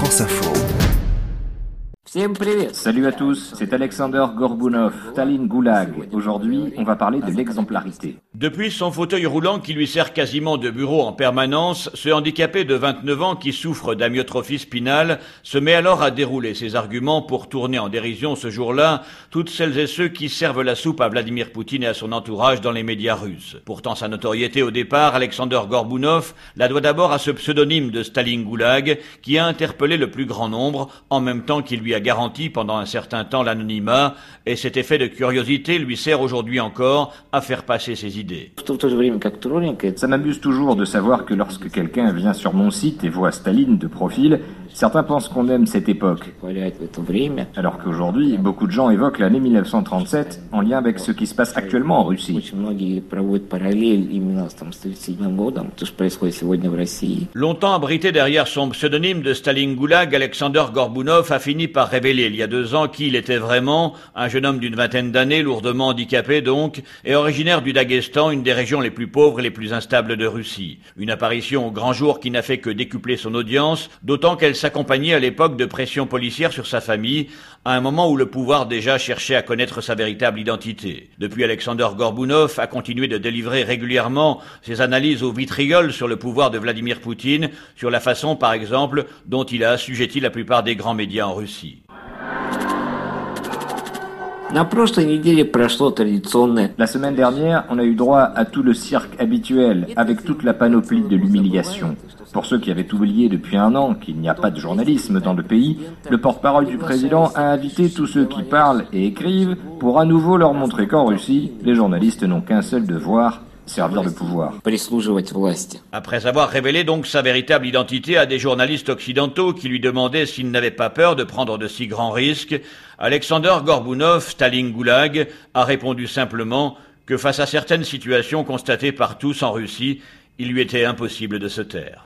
France Info. Salut à tous, c'est Alexander Gorbunov, Staline Goulag. Aujourd'hui, on va parler de l'exemplarité. Depuis son fauteuil roulant qui lui sert quasiment de bureau en permanence, ce handicapé de 29 ans qui souffre d'amyotrophie spinale se met alors à dérouler ses arguments pour tourner en dérision ce jour-là toutes celles et ceux qui servent la soupe à Vladimir Poutine et à son entourage dans les médias russes. Pourtant sa notoriété au départ, Alexander Gorbunov la doit d'abord à ce pseudonyme de Staline Goulag qui a interpellé le plus grand nombre en même temps qu'il lui a garanti pendant un certain temps l'anonymat, et cet effet de curiosité lui sert aujourd'hui encore à faire passer ses idées. Ça m'amuse toujours de savoir que lorsque quelqu'un vient sur mon site et voit Staline de profil, certains pensent qu'on aime cette époque. Alors qu'aujourd'hui, beaucoup de gens évoquent l'année 1937 en lien avec ce qui se passe actuellement en Russie. Longtemps abrité derrière son pseudonyme de Staline Goulag, Alexander Gorbunov a fini par révéler il y a deux ans qui il était vraiment, un jeune homme d'une vingtaine d'années, lourdement handicapé donc, et originaire du Daghestan, une des régions les plus pauvres et les plus instables de Russie. Une apparition au grand jour qui n'a fait que décupler son audience, d'autant qu'elle s'accompagnait à l'époque de pressions policières sur sa famille, à un moment où le pouvoir déjà cherchait à connaître sa véritable identité. Depuis, Alexander Gorbunov a continué de délivrer régulièrement ses analyses au vitriol sur le pouvoir de Vladimir Poutine, sur la façon, par exemple, dont il a assujetti la plupart des grands médias en Russie. La semaine dernière, on a eu droit à tout le cirque habituel, avec toute la panoplie de l'humiliation. Pour ceux qui avaient oublié depuis un an qu'il n'y a pas de journalisme dans le pays, le porte-parole du président a invité tous ceux qui parlent et écrivent pour à nouveau leur montrer qu'en Russie, les journalistes n'ont qu'un seul devoir, servir le pouvoir. Après avoir révélé donc sa véritable identité à des journalistes occidentaux qui lui demandaient s'il n'avait pas peur de prendre de si grands risques, Alexander Gorbunov, Staline Goulag, a répondu simplement que face à certaines situations constatées par tous en Russie, il lui était impossible de se taire.